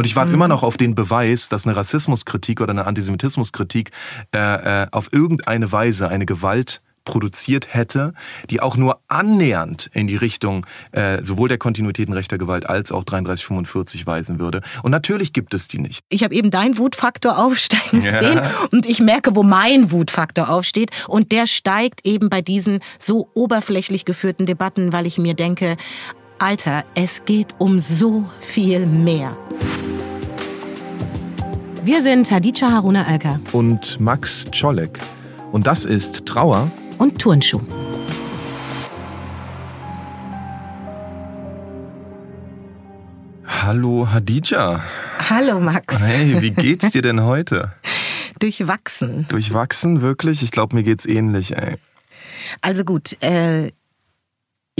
Und ich warte mhm. immer noch auf den Beweis, dass eine Rassismuskritik oder eine Antisemitismuskritik äh, äh, auf irgendeine Weise eine Gewalt produziert hätte, die auch nur annähernd in die Richtung äh, sowohl der Kontinuitäten rechter Gewalt als auch 3345 weisen würde. Und natürlich gibt es die nicht. Ich habe eben deinen Wutfaktor aufsteigen ja. sehen und ich merke, wo mein Wutfaktor aufsteht. Und der steigt eben bei diesen so oberflächlich geführten Debatten, weil ich mir denke, Alter, es geht um so viel mehr. Wir sind Hadija Haruna Alka und Max Czolek. Und das ist Trauer und Turnschuh. Hallo Hadija. Hallo Max. Hey, wie geht's dir denn heute? Durchwachsen. Durchwachsen, wirklich? Ich glaube, mir geht's ähnlich, ey. Also gut, äh,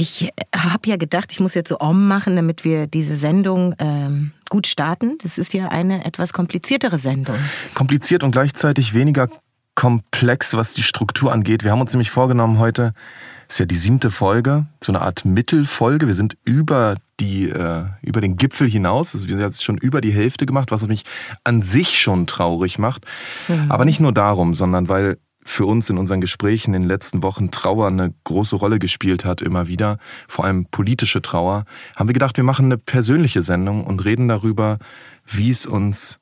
ich habe ja gedacht, ich muss jetzt so Om machen, damit wir diese Sendung ähm, gut starten. Das ist ja eine etwas kompliziertere Sendung. Kompliziert und gleichzeitig weniger komplex, was die Struktur angeht. Wir haben uns nämlich vorgenommen, heute ist ja die siebte Folge, so eine Art Mittelfolge. Wir sind über die äh, über den Gipfel hinaus. Also wir sind jetzt schon über die Hälfte gemacht, was mich an sich schon traurig macht. Mhm. Aber nicht nur darum, sondern weil für uns in unseren Gesprächen in den letzten Wochen Trauer eine große Rolle gespielt hat, immer wieder, vor allem politische Trauer, haben wir gedacht, wir machen eine persönliche Sendung und reden darüber, wie es uns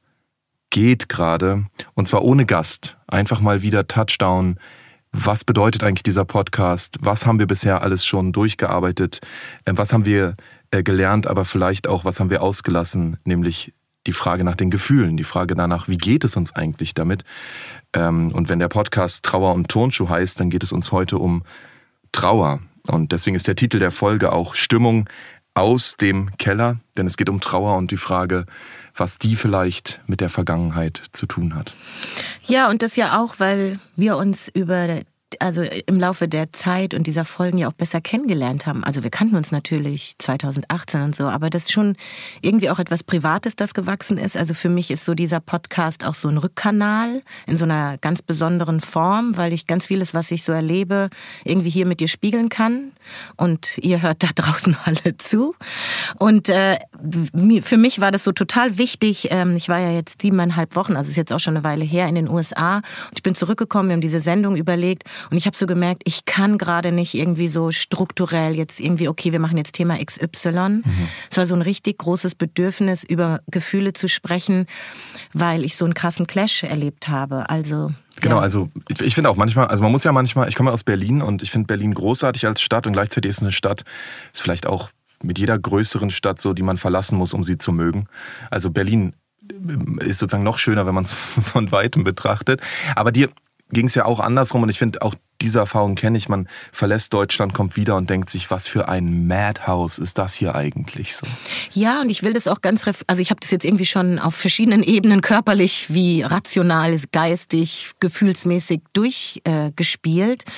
geht gerade, und zwar ohne Gast. Einfach mal wieder Touchdown. Was bedeutet eigentlich dieser Podcast? Was haben wir bisher alles schon durchgearbeitet? Ähm, was haben wir äh, gelernt, aber vielleicht auch, was haben wir ausgelassen? Nämlich die Frage nach den Gefühlen, die Frage danach, wie geht es uns eigentlich damit? Ähm, und wenn der Podcast Trauer und Turnschuh heißt, dann geht es uns heute um Trauer. Und deswegen ist der Titel der Folge auch Stimmung aus dem Keller, denn es geht um Trauer und die Frage, was die vielleicht mit der Vergangenheit zu tun hat. Ja, und das ja auch, weil wir uns über also im Laufe der Zeit und dieser Folgen ja auch besser kennengelernt haben. Also wir kannten uns natürlich 2018 und so, aber das ist schon irgendwie auch etwas Privates, das gewachsen ist. Also für mich ist so dieser Podcast auch so ein Rückkanal in so einer ganz besonderen Form, weil ich ganz vieles, was ich so erlebe, irgendwie hier mit dir spiegeln kann. Und ihr hört da draußen alle zu. Und äh, für mich war das so total wichtig. Ähm, ich war ja jetzt siebeneinhalb Wochen, also ist jetzt auch schon eine Weile her in den USA. Und ich bin zurückgekommen, wir haben diese Sendung überlegt und ich habe so gemerkt, ich kann gerade nicht irgendwie so strukturell jetzt irgendwie, okay, wir machen jetzt Thema XY. Mhm. Es war so ein richtig großes Bedürfnis, über Gefühle zu sprechen, weil ich so einen krassen Clash erlebt habe. Also Genau, ja. also ich, ich finde auch manchmal, also man muss ja manchmal, ich komme aus Berlin und ich finde Berlin großartig als Stadt und gleichzeitig ist eine Stadt, ist vielleicht auch mit jeder größeren Stadt so, die man verlassen muss, um sie zu mögen. Also Berlin ist sozusagen noch schöner, wenn man es von weitem betrachtet. Aber dir, ging es ja auch andersrum und ich finde auch diese Erfahrung kenne ich. Man verlässt Deutschland, kommt wieder und denkt sich, was für ein Madhouse ist das hier eigentlich so? Ja, und ich will das auch ganz, also ich habe das jetzt irgendwie schon auf verschiedenen Ebenen körperlich wie rational, geistig, gefühlsmäßig durchgespielt. Äh,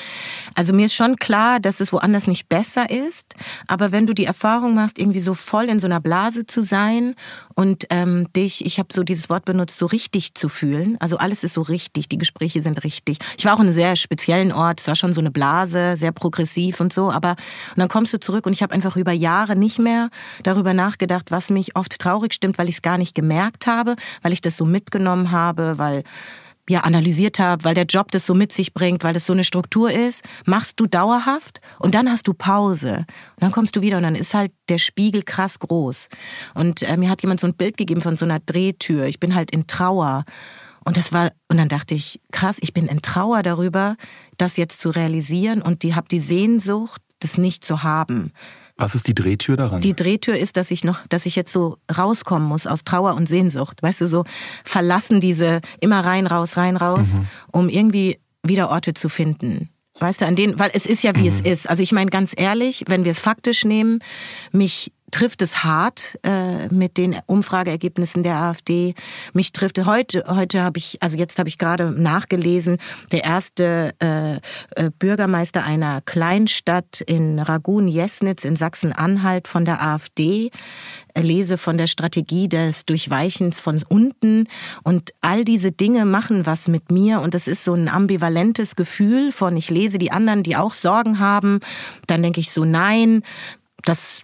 also mir ist schon klar, dass es woanders nicht besser ist. Aber wenn du die Erfahrung machst, irgendwie so voll in so einer Blase zu sein und ähm, dich, ich habe so dieses Wort benutzt, so richtig zu fühlen. Also alles ist so richtig, die Gespräche sind richtig. Ich war auch in einem sehr speziellen Ort Es war schon so eine Blase, sehr progressiv und so. Aber und dann kommst du zurück und ich habe einfach über Jahre nicht mehr darüber nachgedacht, was mich oft traurig stimmt, weil ich es gar nicht gemerkt habe, weil ich das so mitgenommen habe, weil ja analysiert habe, weil der Job das so mit sich bringt, weil das so eine Struktur ist, machst du dauerhaft und dann hast du Pause. Und dann kommst du wieder und dann ist halt der Spiegel krass groß. Und äh, mir hat jemand so ein Bild gegeben von so einer Drehtür. Ich bin halt in Trauer. Und das war, und dann dachte ich, krass, ich bin in Trauer darüber, das jetzt zu realisieren und die habe die Sehnsucht, das nicht zu haben. Was ist die Drehtür daran? Die Drehtür ist, dass ich noch, dass ich jetzt so rauskommen muss aus Trauer und Sehnsucht. Weißt du, so verlassen diese immer rein, raus, rein, raus, mhm. um irgendwie wieder Orte zu finden. Weißt du, an denen, weil es ist ja wie mhm. es ist. Also ich meine ganz ehrlich, wenn wir es faktisch nehmen, mich trifft es hart äh, mit den Umfrageergebnissen der AfD. Mich trifft heute, heute habe ich, also jetzt habe ich gerade nachgelesen, der erste äh, äh, Bürgermeister einer Kleinstadt in Ragun-Jesnitz in Sachsen-Anhalt von der AfD. Lese von der Strategie des Durchweichens von unten. Und all diese Dinge machen was mit mir. Und das ist so ein ambivalentes Gefühl von ich lese die anderen, die auch Sorgen haben, dann denke ich so nein, das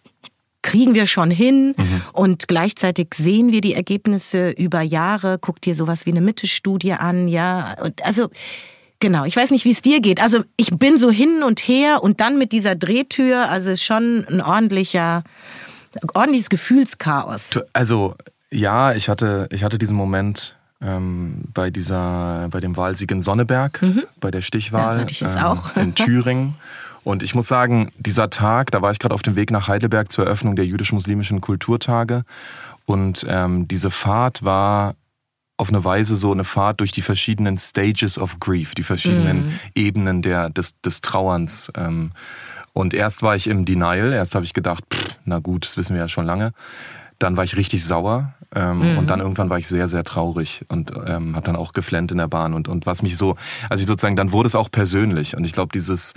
kriegen wir schon hin. Mhm. Und gleichzeitig sehen wir die Ergebnisse über Jahre. Guck dir sowas wie eine Mitte-Studie an, ja. Also, Genau, ich weiß nicht, wie es dir geht. Also ich bin so hin und her und dann mit dieser Drehtür, also ist schon ein ordentlicher, ordentliches Gefühlschaos. Also ja, ich hatte, ich hatte diesen Moment ähm, bei dieser, bei dem Wahlsieg in Sonneberg, mhm. bei der Stichwahl ja, ich ähm, auch. in Thüringen. Und ich muss sagen, dieser Tag, da war ich gerade auf dem Weg nach Heidelberg zur Eröffnung der jüdisch-muslimischen Kulturtage. Und ähm, diese Fahrt war auf eine Weise so eine Fahrt durch die verschiedenen Stages of Grief, die verschiedenen mm. Ebenen der, des, des Trauerns. Ähm, und erst war ich im Denial, erst habe ich gedacht, pff, na gut, das wissen wir ja schon lange. Dann war ich richtig sauer ähm, mhm. und dann irgendwann war ich sehr, sehr traurig und ähm, habe dann auch geflennt in der Bahn und, und was mich so, also ich sozusagen, dann wurde es auch persönlich und ich glaube, dieses,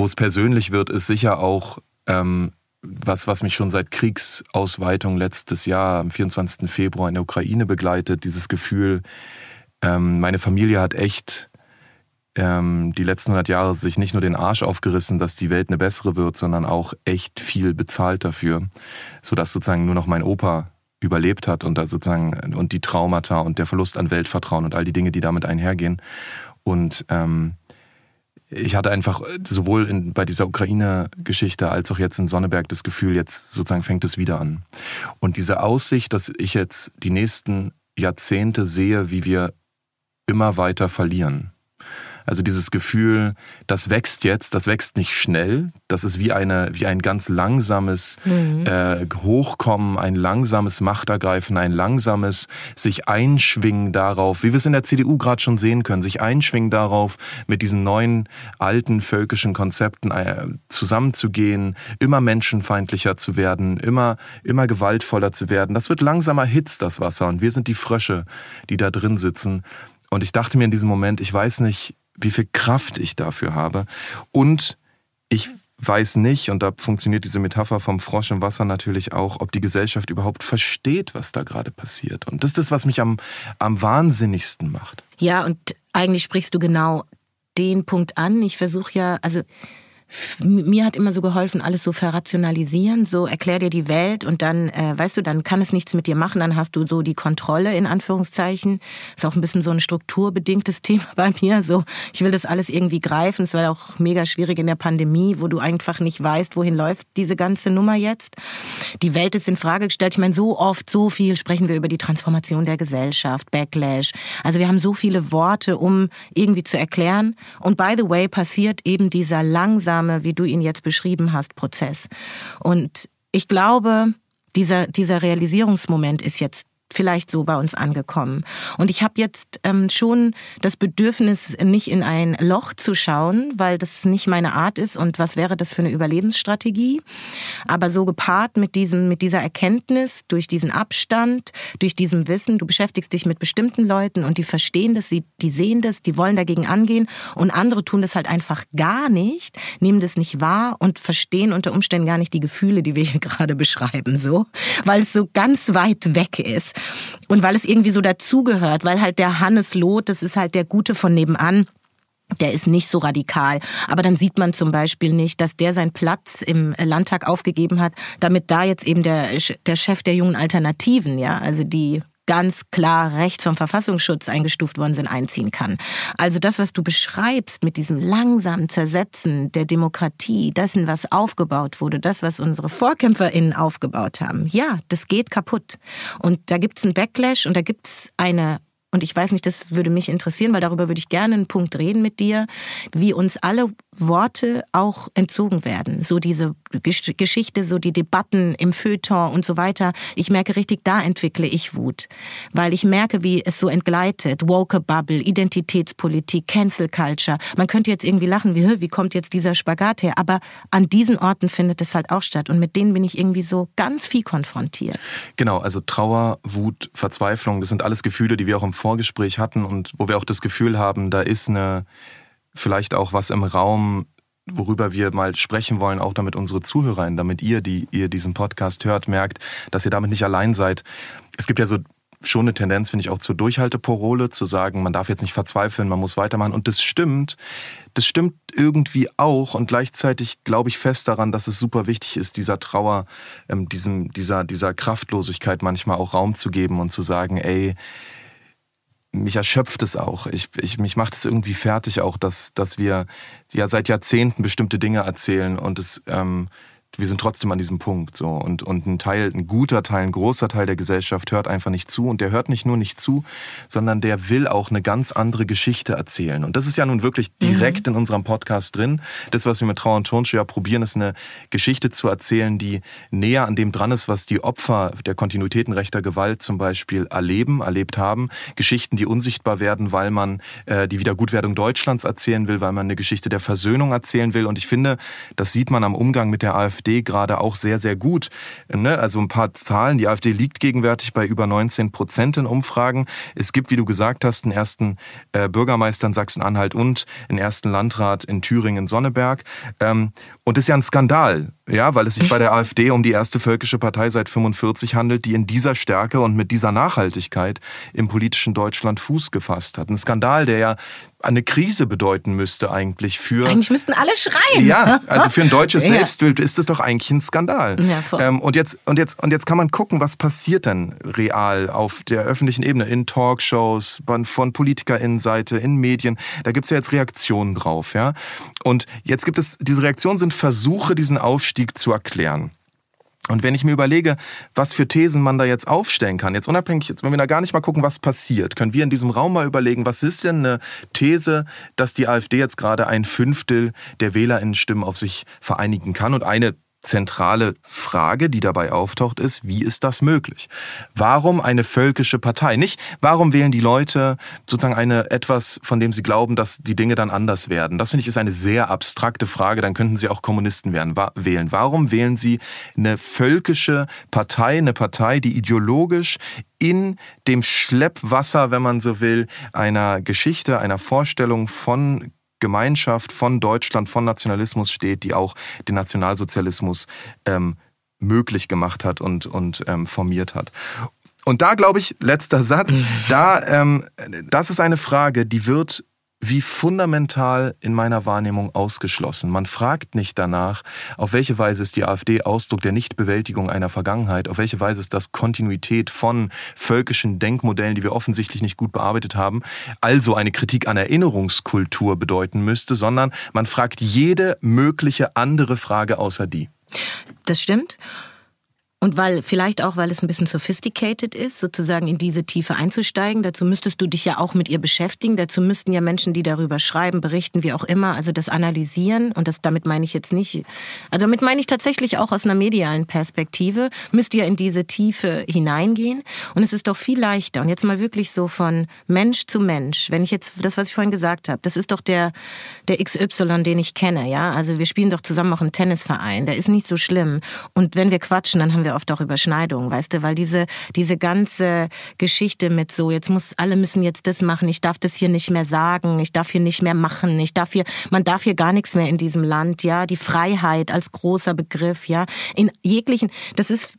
wo es persönlich wird, ist sicher auch ähm, was, was mich schon seit Kriegsausweitung letztes Jahr am 24. Februar in der Ukraine begleitet, dieses Gefühl, ähm, meine Familie hat echt ähm, die letzten 100 Jahre sich nicht nur den Arsch aufgerissen, dass die Welt eine bessere wird, sondern auch echt viel bezahlt dafür, sodass sozusagen nur noch mein Opa überlebt hat und da sozusagen und die Traumata und der Verlust an Weltvertrauen und all die Dinge, die damit einhergehen. Und ähm, ich hatte einfach sowohl in, bei dieser Ukraine-Geschichte als auch jetzt in Sonneberg das Gefühl, jetzt sozusagen fängt es wieder an. Und diese Aussicht, dass ich jetzt die nächsten Jahrzehnte sehe, wie wir immer weiter verlieren. Also dieses Gefühl, das wächst jetzt, das wächst nicht schnell, das ist wie eine wie ein ganz langsames mhm. äh, Hochkommen, ein langsames Machtergreifen, ein langsames sich einschwingen darauf, wie wir es in der CDU gerade schon sehen können, sich einschwingen darauf, mit diesen neuen alten völkischen Konzepten äh, zusammenzugehen, immer menschenfeindlicher zu werden, immer immer gewaltvoller zu werden. Das wird langsamer hitzt das Wasser und wir sind die Frösche, die da drin sitzen. Und ich dachte mir in diesem Moment, ich weiß nicht, wie viel Kraft ich dafür habe. Und ich weiß nicht, und da funktioniert diese Metapher vom Frosch im Wasser natürlich auch, ob die Gesellschaft überhaupt versteht, was da gerade passiert. Und das ist das, was mich am, am wahnsinnigsten macht. Ja, und eigentlich sprichst du genau den Punkt an. Ich versuche ja, also mir hat immer so geholfen, alles so verrationalisieren, so erklär dir die Welt und dann, äh, weißt du, dann kann es nichts mit dir machen, dann hast du so die Kontrolle in Anführungszeichen. Ist auch ein bisschen so ein strukturbedingtes Thema bei mir. So, ich will das alles irgendwie greifen. Es war auch mega schwierig in der Pandemie, wo du einfach nicht weißt, wohin läuft diese ganze Nummer jetzt. Die Welt ist in Frage gestellt. Ich meine, so oft, so viel sprechen wir über die Transformation der Gesellschaft, Backlash. Also wir haben so viele Worte, um irgendwie zu erklären. Und by the way, passiert eben dieser langsame langsame, wie du ihn jetzt beschrieben hast, Prozess. Und ich glaube, dieser, dieser Realisierungsmoment ist jetzt vielleicht so bei uns angekommen. Und ich habe jetzt ähm, schon das Bedürfnis, nicht in ein Loch zu schauen, weil das nicht meine Art ist und was wäre das für eine Überlebensstrategie. Aber so gepaart mit diesem, mit dieser Erkenntnis, durch diesen Abstand, durch diesem Wissen, du beschäftigst dich mit bestimmten Leuten und die verstehen das, die, die sehen das, die wollen dagegen angehen und andere tun das halt einfach gar nicht, nehmen das nicht wahr und verstehen unter Umständen gar nicht die Gefühle, die wir hier gerade beschreiben, so, weil es so ganz weit weg ist. Und weil es irgendwie so dazugehört, weil halt der Hannes Loth, das ist halt der Gute von nebenan, der ist nicht so radikal. Aber dann sieht man zum Beispiel nicht, dass der seinen Platz im Landtag aufgegeben hat, damit da jetzt eben der, der Chef der jungen Alternativen, ja, also die ganz klar rechts vom Verfassungsschutz eingestuft worden sind, einziehen kann. Also das, was du beschreibst mit diesem langsamen Zersetzen der Demokratie, dessen, was aufgebaut wurde, das, was unsere VorkämpferInnen aufgebaut haben, ja, das geht kaputt. Und da gibt es einen Backlash und da gibt es eine und ich weiß nicht, das würde mich interessieren, weil darüber würde ich gerne einen Punkt reden mit dir, wie uns alle Worte auch entzogen werden. So diese Geschichte, so die Debatten im Feuilleton und so weiter. Ich merke richtig, da entwickle ich Wut. Weil ich merke, wie es so entgleitet. Woke Bubble, Identitätspolitik, Cancel Culture. Man könnte jetzt irgendwie lachen, wie, wie kommt jetzt dieser Spagat her? Aber an diesen Orten findet es halt auch statt. Und mit denen bin ich irgendwie so ganz viel konfrontiert. Genau, also Trauer, Wut, Verzweiflung, das sind alles Gefühle, die wir auch im Vorgespräch hatten und wo wir auch das Gefühl haben, da ist eine, vielleicht auch was im Raum, worüber wir mal sprechen wollen, auch damit unsere Zuhörer, damit ihr, die ihr diesen Podcast hört, merkt, dass ihr damit nicht allein seid. Es gibt ja so schon eine Tendenz, finde ich, auch zur Durchhalteporole, zu sagen, man darf jetzt nicht verzweifeln, man muss weitermachen. Und das stimmt. Das stimmt irgendwie auch. Und gleichzeitig glaube ich fest daran, dass es super wichtig ist, dieser Trauer, ähm, diesem, dieser, dieser Kraftlosigkeit manchmal auch Raum zu geben und zu sagen, ey, mich erschöpft es auch. Ich, ich, mich macht es irgendwie fertig auch, dass, dass wir ja seit Jahrzehnten bestimmte Dinge erzählen und es ähm, wir sind trotzdem an diesem Punkt so. Und und ein Teil ein guter Teil ein großer Teil der Gesellschaft hört einfach nicht zu. Und der hört nicht nur nicht zu sondern der will auch eine ganz andere Geschichte erzählen. Und das ist ja nun wirklich direkt mhm. in unserem Podcast drin. Das was wir mit Trauer und Turnschuh ja probieren ist eine Geschichte zu erzählen die näher an dem dran ist was die Opfer der Kontinuitäten rechter Gewalt zum Beispiel erleben erlebt haben. Geschichten die unsichtbar werden weil man äh, die Wiedergutwerdung Deutschlands erzählen will weil man eine Geschichte der Versöhnung erzählen will. Und ich finde das sieht man am Umgang mit der AfD AfD gerade auch sehr, sehr gut. Ne? Also ein paar Zahlen. Die AfD liegt gegenwärtig bei über 19 Prozent in Umfragen. Es gibt, wie du gesagt hast, einen ersten äh, Bürgermeister in Sachsen-Anhalt und einen ersten Landrat in Thüringen-Sonneberg. Ähm, und das ist ja ein Skandal, ja, weil es sich bei der AfD um die erste völkische Partei seit 45 handelt, die in dieser Stärke und mit dieser Nachhaltigkeit im politischen Deutschland Fuß gefasst hat. Ein Skandal, der ja eine Krise bedeuten müsste eigentlich für. Eigentlich müssten alle schreien. Ja, also für ein deutsches ja. Selbstbild ist das doch eigentlich ein Skandal. Ja. Ähm, und jetzt und jetzt und jetzt kann man gucken, was passiert denn real auf der öffentlichen Ebene in Talkshows von PolitikerInnenseite in Medien. Da gibt's ja jetzt Reaktionen drauf, ja. Und jetzt gibt es diese Reaktionen sind Versuche, diesen Aufstieg zu erklären. Und wenn ich mir überlege, was für Thesen man da jetzt aufstellen kann, jetzt unabhängig, jetzt, wenn wir da gar nicht mal gucken, was passiert, können wir in diesem Raum mal überlegen, was ist denn eine These, dass die AfD jetzt gerade ein Fünftel der WählerInnenstimmen auf sich vereinigen kann? Und eine zentrale Frage, die dabei auftaucht, ist, wie ist das möglich? Warum eine völkische Partei? Nicht, warum wählen die Leute sozusagen eine etwas, von dem sie glauben, dass die Dinge dann anders werden? Das finde ich ist eine sehr abstrakte Frage. Dann könnten sie auch Kommunisten werden, wählen. Warum wählen sie eine völkische Partei, eine Partei, die ideologisch in dem Schleppwasser, wenn man so will, einer Geschichte, einer Vorstellung von Gemeinschaft von Deutschland, von Nationalismus steht, die auch den Nationalsozialismus ähm, möglich gemacht hat und, und ähm, formiert hat. Und da glaube ich, letzter Satz, da, ähm, das ist eine Frage, die wird wie fundamental in meiner Wahrnehmung ausgeschlossen. Man fragt nicht danach, auf welche Weise ist die AfD Ausdruck der Nichtbewältigung einer Vergangenheit, auf welche Weise ist das Kontinuität von völkischen Denkmodellen, die wir offensichtlich nicht gut bearbeitet haben, also eine Kritik an Erinnerungskultur bedeuten müsste, sondern man fragt jede mögliche andere Frage außer die. Das stimmt. Und weil, vielleicht auch, weil es ein bisschen sophisticated ist, sozusagen in diese Tiefe einzusteigen. Dazu müsstest du dich ja auch mit ihr beschäftigen. Dazu müssten ja Menschen, die darüber schreiben, berichten, wie auch immer, also das analysieren. Und das, damit meine ich jetzt nicht, also damit meine ich tatsächlich auch aus einer medialen Perspektive, müsst ihr in diese Tiefe hineingehen. Und es ist doch viel leichter. Und jetzt mal wirklich so von Mensch zu Mensch. Wenn ich jetzt, das, was ich vorhin gesagt habe, das ist doch der, der XY, den ich kenne, ja. Also wir spielen doch zusammen auch im Tennisverein. Der ist nicht so schlimm. Und wenn wir quatschen, dann haben wir wir oft auch Überschneidungen, weißt du, weil diese, diese ganze Geschichte mit so, jetzt muss, alle müssen jetzt das machen, ich darf das hier nicht mehr sagen, ich darf hier nicht mehr machen, ich darf hier, man darf hier gar nichts mehr in diesem Land, ja, die Freiheit als großer Begriff, ja, in jeglichen, das ist,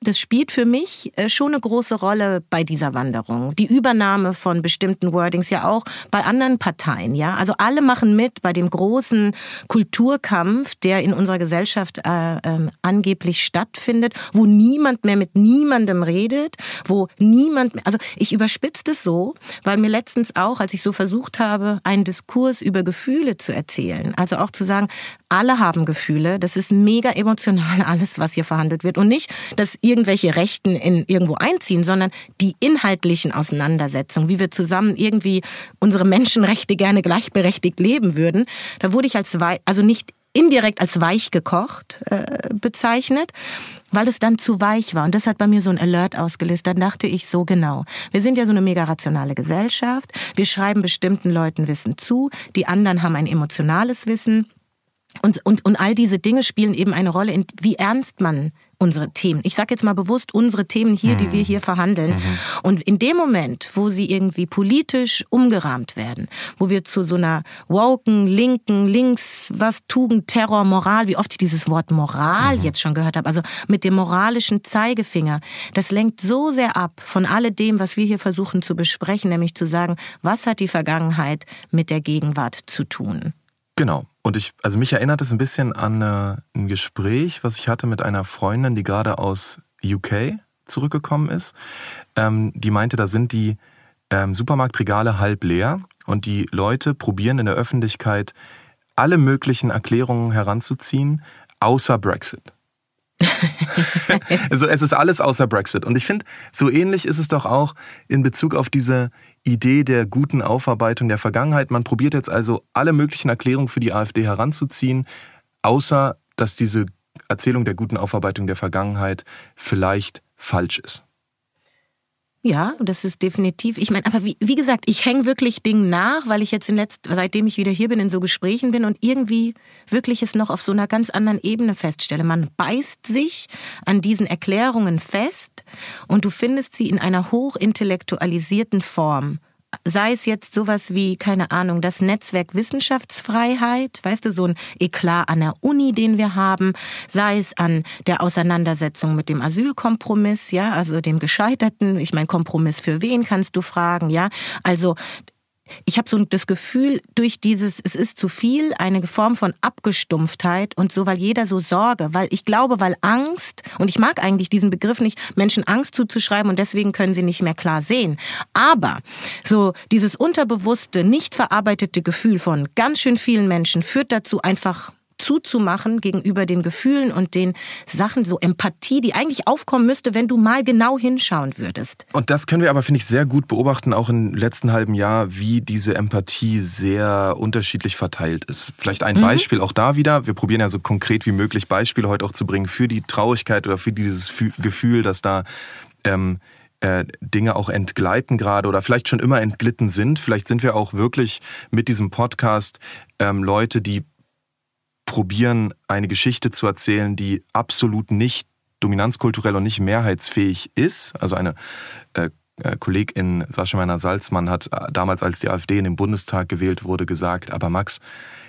das spielt für mich äh, schon eine große Rolle bei dieser Wanderung. Die Übernahme von bestimmten Wordings ja auch bei anderen Parteien, ja, also alle machen mit bei dem großen Kulturkampf, der in unserer Gesellschaft äh, äh, angeblich stattfindet wo niemand mehr mit niemandem redet, wo niemand mehr, also ich überspitze das so, weil mir letztens auch, als ich so versucht habe, einen Diskurs über Gefühle zu erzählen, also auch zu sagen, alle haben Gefühle, das ist mega emotional alles, was hier verhandelt wird. Und nicht, dass irgendwelche Rechten in irgendwo einziehen, sondern die inhaltlichen Auseinandersetzungen, wie wir zusammen irgendwie unsere Menschenrechte gerne gleichberechtigt leben würden, da wurde ich als, also nicht indirekt als weich gekocht äh, bezeichnet, weil es dann zu weich war. Und das hat bei mir so ein Alert ausgelöst. Dann dachte ich so genau. Wir sind ja so eine mega rationale Gesellschaft. Wir schreiben bestimmten Leuten Wissen zu. Die anderen haben ein emotionales Wissen. Und, und, und all diese Dinge spielen eben eine Rolle, in wie ernst man unsere Themen. Ich sage jetzt mal bewusst unsere Themen hier, die wir hier verhandeln. Mhm. Und in dem Moment, wo sie irgendwie politisch umgerahmt werden, wo wir zu so einer woken, linken, links, was Tugend, Terror, Moral, wie oft ich dieses Wort Moral mhm. jetzt schon gehört habe, also mit dem moralischen Zeigefinger, das lenkt so sehr ab von alledem, was wir hier versuchen zu besprechen, nämlich zu sagen, was hat die Vergangenheit mit der Gegenwart zu tun? Genau. Und ich, also mich erinnert es ein bisschen an äh, ein Gespräch, was ich hatte mit einer Freundin, die gerade aus UK zurückgekommen ist. Ähm, die meinte, da sind die ähm, Supermarktregale halb leer und die Leute probieren in der Öffentlichkeit alle möglichen Erklärungen heranzuziehen, außer Brexit. also es ist alles außer Brexit. Und ich finde, so ähnlich ist es doch auch in Bezug auf diese Idee der guten Aufarbeitung der Vergangenheit. Man probiert jetzt also alle möglichen Erklärungen für die AfD heranzuziehen, außer dass diese Erzählung der guten Aufarbeitung der Vergangenheit vielleicht falsch ist. Ja, das ist definitiv. Ich meine, aber wie, wie gesagt, ich hänge wirklich Dingen nach, weil ich jetzt in letzt, seitdem ich wieder hier bin, in so Gesprächen bin und irgendwie wirklich es noch auf so einer ganz anderen Ebene feststelle. Man beißt sich an diesen Erklärungen fest und du findest sie in einer hochintellektualisierten Form sei es jetzt sowas wie, keine Ahnung, das Netzwerk Wissenschaftsfreiheit, weißt du, so ein Eklat an der Uni, den wir haben, sei es an der Auseinandersetzung mit dem Asylkompromiss, ja, also dem gescheiterten, ich meine, Kompromiss für wen kannst du fragen, ja, also ich habe so das Gefühl, durch dieses, es ist zu viel, eine Form von Abgestumpftheit und so, weil jeder so Sorge, weil ich glaube, weil Angst, und ich mag eigentlich diesen Begriff nicht, Menschen Angst zuzuschreiben und deswegen können sie nicht mehr klar sehen. Aber so dieses unterbewusste, nicht verarbeitete Gefühl von ganz schön vielen Menschen führt dazu einfach zuzumachen gegenüber den Gefühlen und den Sachen, so Empathie, die eigentlich aufkommen müsste, wenn du mal genau hinschauen würdest. Und das können wir aber, finde ich, sehr gut beobachten, auch im letzten halben Jahr, wie diese Empathie sehr unterschiedlich verteilt ist. Vielleicht ein mhm. Beispiel auch da wieder. Wir probieren ja so konkret wie möglich Beispiele heute auch zu bringen für die Traurigkeit oder für dieses Gefühl, dass da ähm, äh, Dinge auch entgleiten gerade oder vielleicht schon immer entglitten sind. Vielleicht sind wir auch wirklich mit diesem Podcast ähm, Leute, die probieren, eine Geschichte zu erzählen, die absolut nicht dominanzkulturell und nicht mehrheitsfähig ist. Also eine äh, äh Kollegin Sascha Meiner Salzmann hat äh, damals, als die AfD in den Bundestag gewählt wurde, gesagt, aber Max,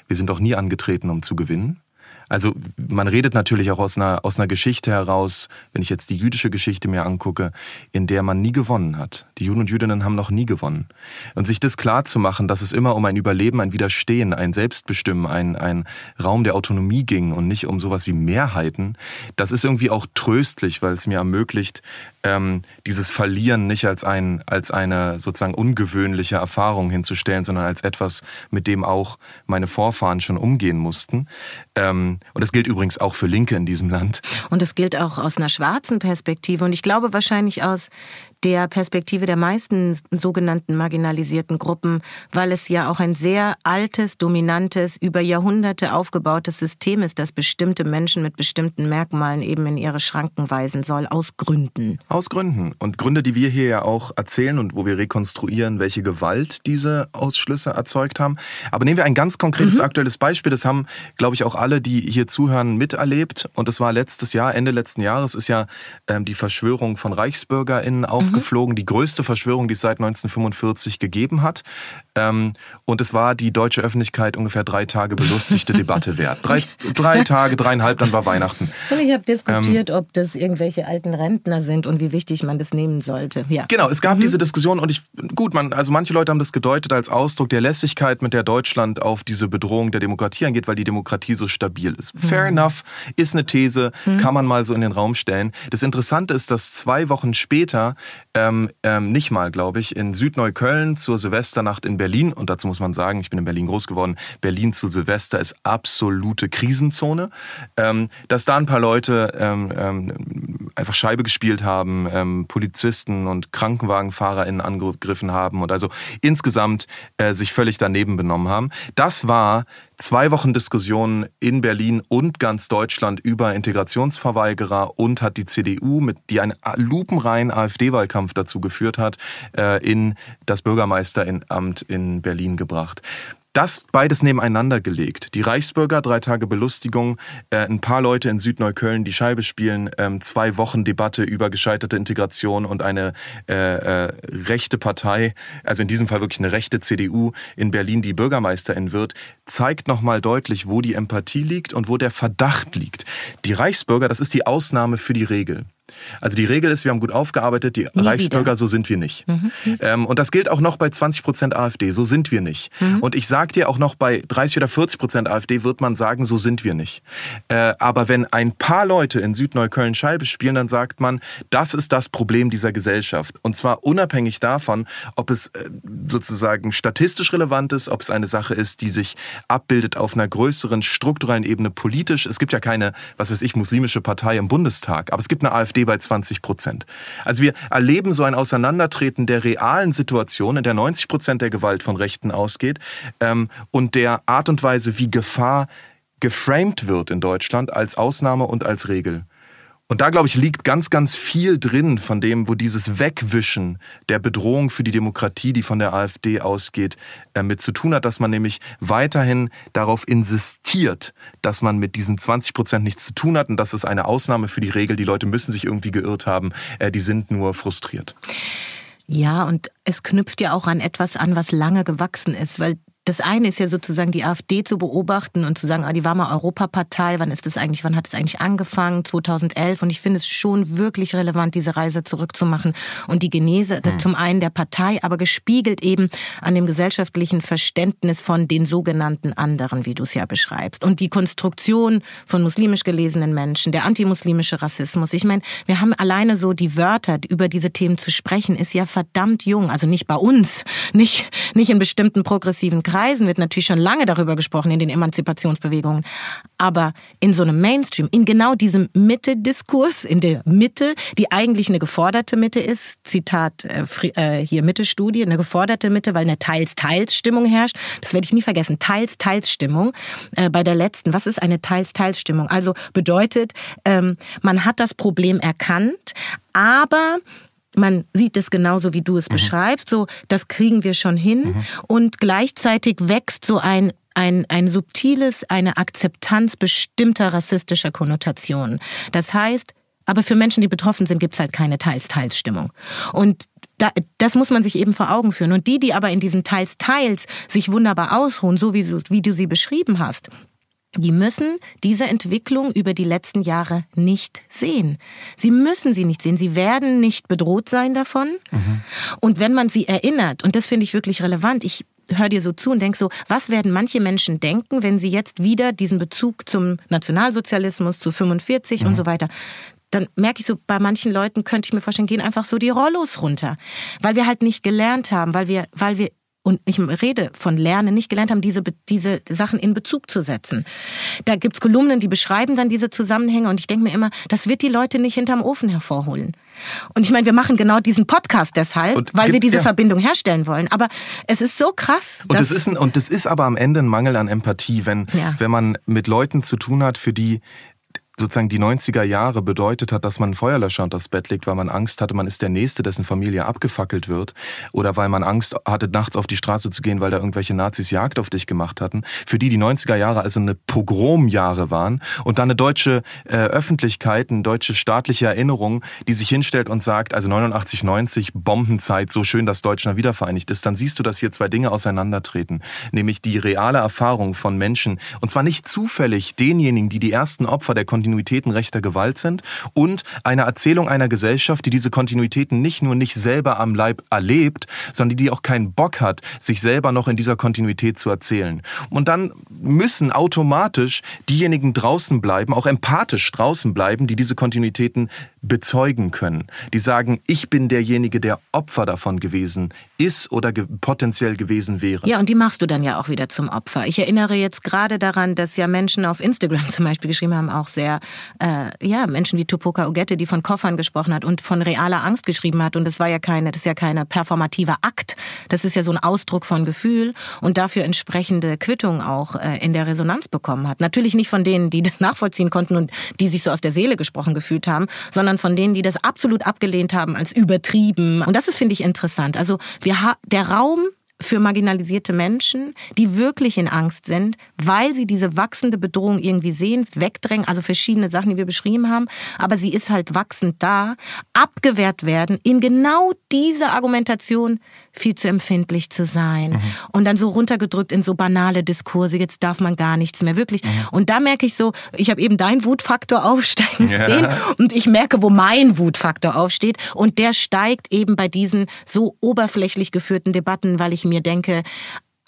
wir sind doch nie angetreten, um zu gewinnen. Also man redet natürlich auch aus einer, aus einer Geschichte heraus, wenn ich jetzt die jüdische Geschichte mir angucke, in der man nie gewonnen hat. Die Juden und Jüdinnen haben noch nie gewonnen. Und sich das klar zu machen, dass es immer um ein Überleben, ein Widerstehen, ein Selbstbestimmen, ein, ein Raum der Autonomie ging und nicht um sowas wie Mehrheiten, das ist irgendwie auch tröstlich, weil es mir ermöglicht, ähm, dieses Verlieren nicht als, ein, als eine sozusagen ungewöhnliche Erfahrung hinzustellen, sondern als etwas, mit dem auch meine Vorfahren schon umgehen mussten. Ähm, und das gilt übrigens auch für Linke in diesem Land. Und es gilt auch aus einer schwarzen Perspektive und ich glaube wahrscheinlich aus der Perspektive der meisten sogenannten marginalisierten Gruppen, weil es ja auch ein sehr altes, dominantes, über Jahrhunderte aufgebautes System ist, das bestimmte Menschen mit bestimmten Merkmalen eben in ihre Schranken weisen soll, aus Gründen. Aus Gründen. Und Gründe, die wir hier ja auch erzählen und wo wir rekonstruieren, welche Gewalt diese Ausschlüsse erzeugt haben. Aber nehmen wir ein ganz konkretes mhm. aktuelles Beispiel. Das haben, glaube ich, auch alle, die hier zuhören, miterlebt. Und das war letztes Jahr, Ende letzten Jahres, ist ja ähm, die Verschwörung von ReichsbürgerInnen auf aufgeflogen, mhm. die größte Verschwörung, die es seit 1945 gegeben hat. Ähm, und es war die deutsche Öffentlichkeit ungefähr drei Tage belustigte Debatte wert. Drei, drei Tage, dreieinhalb, dann war Weihnachten. Und ich habe diskutiert, ähm, ob das irgendwelche alten Rentner sind und wie wichtig man das nehmen sollte. Ja. Genau, es gab mhm. diese Diskussion und ich, gut, man, also manche Leute haben das gedeutet als Ausdruck der Lässigkeit, mit der Deutschland auf diese Bedrohung der Demokratie angeht, weil die Demokratie so stabil ist. Mhm. Fair enough, ist eine These, mhm. kann man mal so in den Raum stellen. Das Interessante ist, dass zwei Wochen später, ähm, ähm, nicht mal, glaube ich, in Südneukölln zur Silvesternacht in Berlin und dazu muss man sagen, ich bin in Berlin groß geworden, Berlin zu Silvester ist absolute Krisenzone, ähm, dass da ein paar Leute ähm, ähm, einfach Scheibe gespielt haben, ähm, Polizisten und KrankenwagenfahrerInnen angegriffen haben und also insgesamt äh, sich völlig daneben benommen haben. Das war zwei Wochen Diskussionen in Berlin und ganz Deutschland über Integrationsverweigerer und hat die CDU, mit, die einen lupenreinen AfD-Wahlkampf dazu geführt hat, äh, in das Bürgermeisteramt in Berlin gebracht das beides nebeneinander gelegt. Die Reichsbürger, drei Tage Belustigung, äh, ein paar Leute in Südneukölln, die Scheibe spielen, ähm, zwei Wochen Debatte über gescheiterte Integration und eine äh, äh, rechte Partei, also in diesem Fall wirklich eine rechte CDU in Berlin, die Bürgermeisterin wird, zeigt nochmal deutlich, wo die Empathie liegt und wo der Verdacht liegt. Die Reichsbürger, das ist die Ausnahme für die Regel. Also die Regel ist, wir haben gut aufgearbeitet, die Nie Reichsbürger, wieder. so sind wir nicht. Mhm. Ähm, und das gilt auch noch bei 20 Prozent AfD, so sind wir nicht. Mhm. Und ich sage dir auch noch, bei 30 oder 40 Prozent AfD wird man sagen, so sind wir nicht. Äh, aber wenn ein paar Leute in Südneukölln Scheibe spielen, dann sagt man, das ist das Problem dieser Gesellschaft. Und zwar unabhängig davon, ob es äh, sozusagen statistisch relevant ist, ob es eine Sache ist, die sich abbildet auf einer größeren strukturellen Ebene politisch. Es gibt ja keine, was weiß ich, muslimische Partei im Bundestag, aber es gibt eine AfD Bei 20 Prozent. Also wir erleben so ein Auseinandertreten der realen Situation, in der 90 Prozent der Gewalt von Rechten ausgeht ähm, und der Art und Weise, wie Gefahr geframed wird in Deutschland als Ausnahme und als Regel. Und da, glaube ich, liegt ganz, ganz viel drin von dem, wo dieses Wegwischen der Bedrohung für die Demokratie, die von der AfD ausgeht, äh, mit zu tun hat, dass man nämlich weiterhin darauf insistiert, dass man mit diesen 20 Prozent nichts zu tun hat und das ist eine Ausnahme für die Regel. Die Leute müssen sich irgendwie geirrt haben, äh, die sind nur frustriert. Ja, und es knüpft ja auch an etwas an, was lange gewachsen ist, weil das eine ist ja sozusagen die AfD zu beobachten und zu sagen, ah, die war mal Europapartei, wann ist das eigentlich, wann hat es eigentlich angefangen? 2011. Und ich finde es schon wirklich relevant, diese Reise zurückzumachen und die Genese, das mhm. zum einen der Partei, aber gespiegelt eben an dem gesellschaftlichen Verständnis von den sogenannten anderen, wie du es ja beschreibst. Und die Konstruktion von muslimisch gelesenen Menschen, der antimuslimische Rassismus. Ich meine, wir haben alleine so die Wörter, über diese Themen zu sprechen, ist ja verdammt jung. Also nicht bei uns, nicht, nicht in bestimmten progressiven Kreisen Kreisen wird natürlich schon lange darüber gesprochen in den Emanzipationsbewegungen. Aber in so einem Mainstream, in genau diesem Mitte-Diskurs, in der Mitte, die eigentlich eine geforderte Mitte ist, Zitat äh, äh, hier Mitte-Studie, eine geforderte Mitte, weil eine Teils-Teils-Stimmung herrscht. Das werde ich nie vergessen. Teils-Teils-Stimmung äh, bei der letzten. Was ist eine Teils-Teils-Stimmung? Also bedeutet, ähm, man hat das Problem erkannt, aber man sieht es genauso, wie du es mhm. beschreibst, so, das kriegen wir schon hin. Mhm. Und gleichzeitig wächst so ein ein, ein subtiles, eine Akzeptanz bestimmter rassistischer Konnotationen. Das heißt, aber für Menschen, die betroffen sind, gibt es halt keine Teils-Teils-Stimmung. Und da, das muss man sich eben vor Augen führen. Und die, die aber in diesen Teils-Teils sich wunderbar ausruhen, so wie, wie du sie beschrieben hast, die müssen diese Entwicklung über die letzten Jahre nicht sehen. Sie müssen sie nicht sehen. Sie werden nicht bedroht sein davon. Mhm. Und wenn man sie erinnert, und das finde ich wirklich relevant, ich höre dir so zu und denke so, was werden manche Menschen denken, wenn sie jetzt wieder diesen Bezug zum Nationalsozialismus, zu 45 mhm. und so weiter, dann merke ich so, bei manchen Leuten könnte ich mir vorstellen, gehen einfach so die Rollos runter. Weil wir halt nicht gelernt haben, weil wir, weil wir und ich rede von Lernen, nicht gelernt haben, diese, diese Sachen in Bezug zu setzen. Da gibt's Kolumnen, die beschreiben dann diese Zusammenhänge und ich denke mir immer, das wird die Leute nicht hinterm Ofen hervorholen. Und ich meine, wir machen genau diesen Podcast deshalb, und weil wir diese ja. Verbindung herstellen wollen. Aber es ist so krass. Und das ist, ein, und das ist aber am Ende ein Mangel an Empathie, wenn, ja. wenn man mit Leuten zu tun hat, für die sozusagen die 90er Jahre bedeutet hat, dass man Feuerlöscher unter das Bett legt, weil man Angst hatte, man ist der Nächste, dessen Familie abgefackelt wird. Oder weil man Angst hatte, nachts auf die Straße zu gehen, weil da irgendwelche Nazis Jagd auf dich gemacht hatten. Für die die 90er Jahre also eine Pogromjahre waren. Und dann eine deutsche äh, Öffentlichkeit, eine deutsche staatliche Erinnerung, die sich hinstellt und sagt, also 89, 90, Bombenzeit, so schön, dass Deutschland wiedervereinigt ist. Dann siehst du, dass hier zwei Dinge auseinandertreten. Nämlich die reale Erfahrung von Menschen. Und zwar nicht zufällig denjenigen, die die ersten Opfer der Kontinuität Kontinuitäten rechter Gewalt sind und eine Erzählung einer Gesellschaft, die diese Kontinuitäten nicht nur nicht selber am Leib erlebt, sondern die auch keinen Bock hat, sich selber noch in dieser Kontinuität zu erzählen. Und dann müssen automatisch diejenigen draußen bleiben, auch empathisch draußen bleiben, die diese Kontinuitäten bezeugen können. Die sagen, ich bin derjenige, der Opfer davon gewesen ist oder ge potenziell gewesen wäre. Ja, und die machst du dann ja auch wieder zum Opfer. Ich erinnere jetzt gerade daran, dass ja Menschen auf Instagram zum Beispiel geschrieben haben, auch sehr, äh, ja, Menschen wie Tupoka Ogette, die von Koffern gesprochen hat und von realer Angst geschrieben hat. Und das war ja keine, das ist ja keine performative Akt. Das ist ja so ein Ausdruck von Gefühl und dafür entsprechende Quittung auch äh, in der Resonanz bekommen hat. Natürlich nicht von denen, die das nachvollziehen konnten und die sich so aus der Seele gesprochen gefühlt haben, sondern sondern von denen, die das absolut abgelehnt haben als übertrieben. Und das ist, finde ich, interessant. Also wir ha der Raum für marginalisierte Menschen, die wirklich in Angst sind, weil sie diese wachsende Bedrohung irgendwie sehen, wegdrängen, also verschiedene Sachen, die wir beschrieben haben, aber sie ist halt wachsend da, abgewehrt werden in genau dieser Argumentation viel zu empfindlich zu sein mhm. und dann so runtergedrückt in so banale Diskurse, jetzt darf man gar nichts mehr, wirklich. Mhm. Und da merke ich so, ich habe eben deinen Wutfaktor aufsteigen ja. sehen und ich merke, wo mein Wutfaktor aufsteht und der steigt eben bei diesen so oberflächlich geführten Debatten, weil ich mir denke,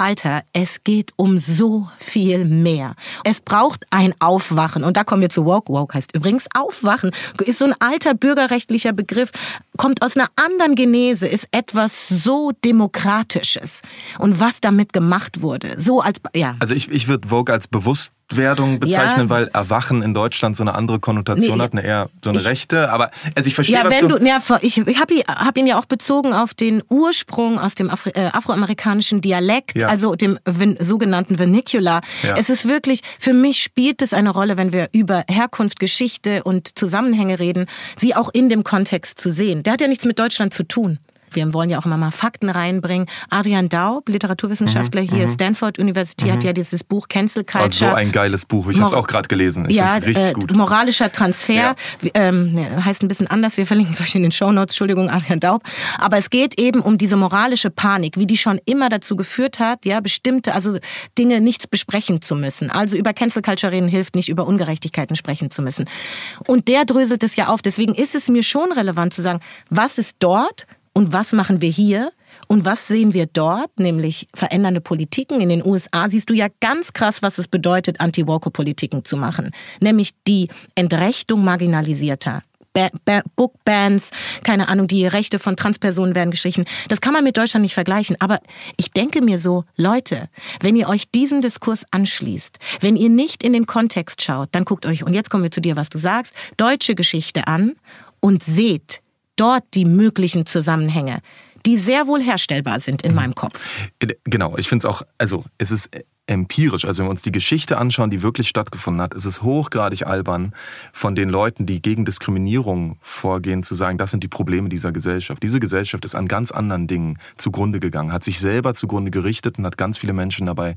Alter, es geht um so viel mehr. Es braucht ein Aufwachen. Und da kommen wir zu Woke. Woke heißt übrigens Aufwachen. Ist so ein alter bürgerrechtlicher Begriff, kommt aus einer anderen Genese, ist etwas so Demokratisches. Und was damit gemacht wurde. So als, ja. Also ich, ich würde Vogue als bewusst Werdung bezeichnen, ja. weil Erwachen in Deutschland so eine andere Konnotation nee, hat, eine eher so eine ich, rechte. Aber also ich verstehe, ja, was wenn du, du ja, ich, ich habe hab ihn ja auch bezogen auf den Ursprung aus dem Afri, äh, afroamerikanischen Dialekt, ja. also dem sogenannten Vernacular. Es ist wirklich, für mich spielt es eine Rolle, wenn wir über Herkunft, Geschichte und Zusammenhänge reden, sie auch in dem Kontext zu sehen. Der hat ja nichts mit Deutschland zu tun. Wir wollen ja auch immer mal Fakten reinbringen. Adrian Daub, Literaturwissenschaftler mhm, hier, mhm. Stanford University, mhm. hat ja dieses Buch Cancel Culture. Oh, so ein geiles Buch. Ich habe es auch gerade gelesen. Ich ja, richtig äh, gut. Moralischer Transfer. Ja. Ähm, heißt ein bisschen anders. Wir verlinken es euch in den Show Notes. Entschuldigung, Adrian Daub. Aber es geht eben um diese moralische Panik, wie die schon immer dazu geführt hat, ja, bestimmte, also Dinge nicht besprechen zu müssen. Also über Cancel Culture reden hilft nicht, über Ungerechtigkeiten sprechen zu müssen. Und der dröselt es ja auf. Deswegen ist es mir schon relevant zu sagen, was ist dort und was machen wir hier? Und was sehen wir dort? Nämlich verändernde Politiken. In den USA siehst du ja ganz krass, was es bedeutet, Anti-Walker-Politiken zu machen. Nämlich die Entrechtung marginalisierter. Ba ba Bookbans, keine Ahnung, die Rechte von Transpersonen werden gestrichen. Das kann man mit Deutschland nicht vergleichen. Aber ich denke mir so, Leute, wenn ihr euch diesem Diskurs anschließt, wenn ihr nicht in den Kontext schaut, dann guckt euch, und jetzt kommen wir zu dir, was du sagst, deutsche Geschichte an und seht, dort die möglichen Zusammenhänge, die sehr wohl herstellbar sind in mhm. meinem Kopf. Äh, genau, ich finde es auch, also es ist empirisch, also wenn wir uns die Geschichte anschauen, die wirklich stattgefunden hat, ist es hochgradig albern von den Leuten, die gegen Diskriminierung vorgehen, zu sagen, das sind die Probleme dieser Gesellschaft. Diese Gesellschaft ist an ganz anderen Dingen zugrunde gegangen, hat sich selber zugrunde gerichtet und hat ganz viele Menschen dabei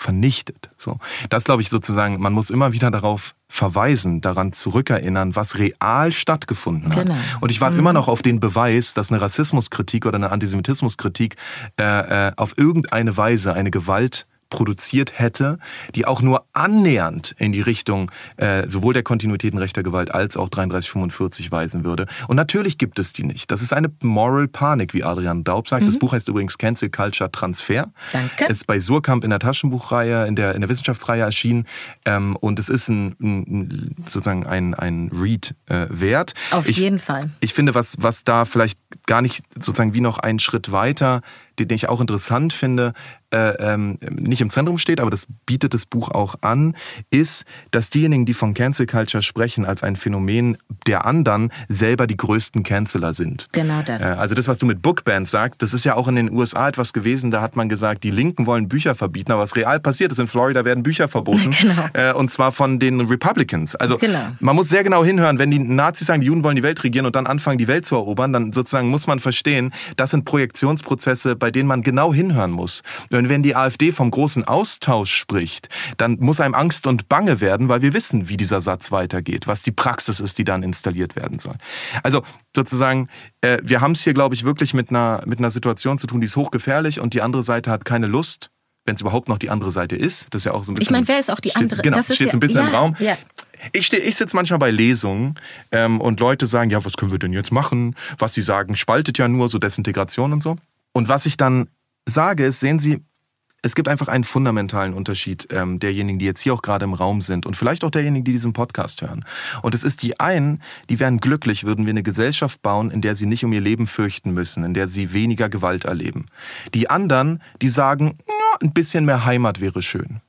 vernichtet. So, das glaube ich sozusagen. Man muss immer wieder darauf verweisen, daran zurückerinnern, was real stattgefunden hat. Genau. Und ich warte mhm. immer noch auf den Beweis, dass eine Rassismuskritik oder eine Antisemitismuskritik äh, äh, auf irgendeine Weise eine Gewalt produziert hätte, die auch nur annähernd in die Richtung äh, sowohl der Kontinuitäten rechter Gewalt als auch 3345 weisen würde. Und natürlich gibt es die nicht. Das ist eine Moral Panik, wie Adrian Daub sagt. Mhm. Das Buch heißt übrigens Cancel Culture Transfer. Danke. Es ist bei Surkamp in der Taschenbuchreihe, in der, in der Wissenschaftsreihe erschienen. Ähm, und es ist ein, ein, sozusagen ein, ein Read äh, wert. Auf ich, jeden Fall. Ich finde, was, was da vielleicht gar nicht sozusagen wie noch einen Schritt weiter den ich auch interessant finde, äh, ähm, nicht im Zentrum steht, aber das bietet das Buch auch an, ist, dass diejenigen, die von Cancel Culture sprechen als ein Phänomen der anderen, selber die größten Canceler sind. Genau das. Äh, also das, was du mit Bookbands sagst, das ist ja auch in den USA etwas gewesen, da hat man gesagt, die Linken wollen Bücher verbieten, aber was real passiert ist, in Florida werden Bücher verboten. Genau. Äh, und zwar von den Republicans. Also genau. man muss sehr genau hinhören, wenn die Nazis sagen, die Juden wollen die Welt regieren und dann anfangen, die Welt zu erobern, dann sozusagen muss man verstehen, das sind Projektionsprozesse, bei denen man genau hinhören muss. Und wenn die AfD vom großen Austausch spricht, dann muss einem Angst und Bange werden, weil wir wissen, wie dieser Satz weitergeht, was die Praxis ist, die dann installiert werden soll. Also sozusagen, äh, wir haben es hier, glaube ich, wirklich mit einer, mit einer Situation zu tun, die ist hochgefährlich und die andere Seite hat keine Lust, wenn es überhaupt noch die andere Seite ist. Das ist ja auch so ein bisschen. Ich meine, wer ist auch die andere? Steht, genau, das steht ja, so ein bisschen ja, im Raum. Ja. Ich, ich sitze manchmal bei Lesungen ähm, und Leute sagen, ja, was können wir denn jetzt machen? Was sie sagen, spaltet ja nur, so Desintegration und so. Und was ich dann sage, ist, sehen Sie, es gibt einfach einen fundamentalen Unterschied ähm, derjenigen, die jetzt hier auch gerade im Raum sind und vielleicht auch derjenigen, die diesen Podcast hören. Und es ist die einen, die wären glücklich, würden wir eine Gesellschaft bauen, in der sie nicht um ihr Leben fürchten müssen, in der sie weniger Gewalt erleben. Die anderen, die sagen, ja, ein bisschen mehr Heimat wäre schön.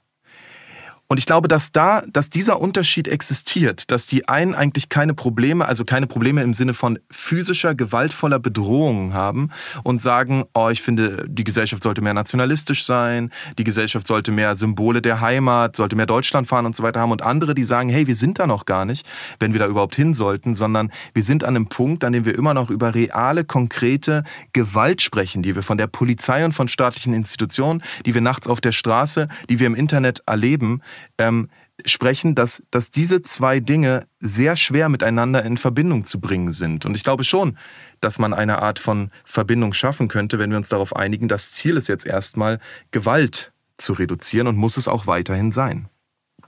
Und ich glaube, dass da, dass dieser Unterschied existiert, dass die einen eigentlich keine Probleme, also keine Probleme im Sinne von physischer, gewaltvoller Bedrohung haben und sagen, oh, ich finde, die Gesellschaft sollte mehr nationalistisch sein, die Gesellschaft sollte mehr Symbole der Heimat, sollte mehr Deutschland fahren und so weiter haben. Und andere, die sagen, hey, wir sind da noch gar nicht, wenn wir da überhaupt hin sollten, sondern wir sind an einem Punkt, an dem wir immer noch über reale, konkrete Gewalt sprechen, die wir von der Polizei und von staatlichen Institutionen, die wir nachts auf der Straße, die wir im Internet erleben, ähm, sprechen, dass, dass diese zwei Dinge sehr schwer miteinander in Verbindung zu bringen sind. Und ich glaube schon, dass man eine Art von Verbindung schaffen könnte, wenn wir uns darauf einigen, das Ziel ist jetzt erstmal, Gewalt zu reduzieren und muss es auch weiterhin sein.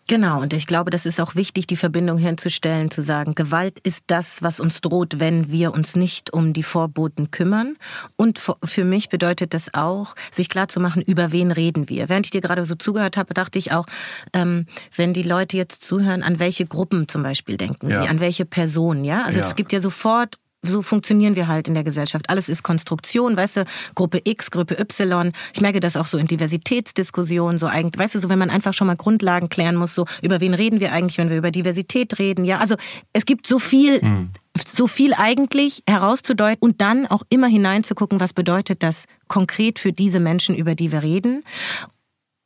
Genau, und ich glaube, das ist auch wichtig, die Verbindung herzustellen, zu sagen, Gewalt ist das, was uns droht, wenn wir uns nicht um die Vorboten kümmern. Und für mich bedeutet das auch, sich klarzumachen, über wen reden wir. Während ich dir gerade so zugehört habe, dachte ich auch, ähm, wenn die Leute jetzt zuhören, an welche Gruppen zum Beispiel denken ja. sie, an welche Personen, ja? Also ja. es gibt ja sofort so funktionieren wir halt in der Gesellschaft. Alles ist Konstruktion, weißt du, Gruppe X, Gruppe Y. Ich merke das auch so in Diversitätsdiskussionen, so eigentlich, weißt du, so wenn man einfach schon mal Grundlagen klären muss, so über wen reden wir eigentlich, wenn wir über Diversität reden, ja. Also es gibt so viel, mhm. so viel eigentlich herauszudeuten und dann auch immer hineinzugucken, was bedeutet das konkret für diese Menschen, über die wir reden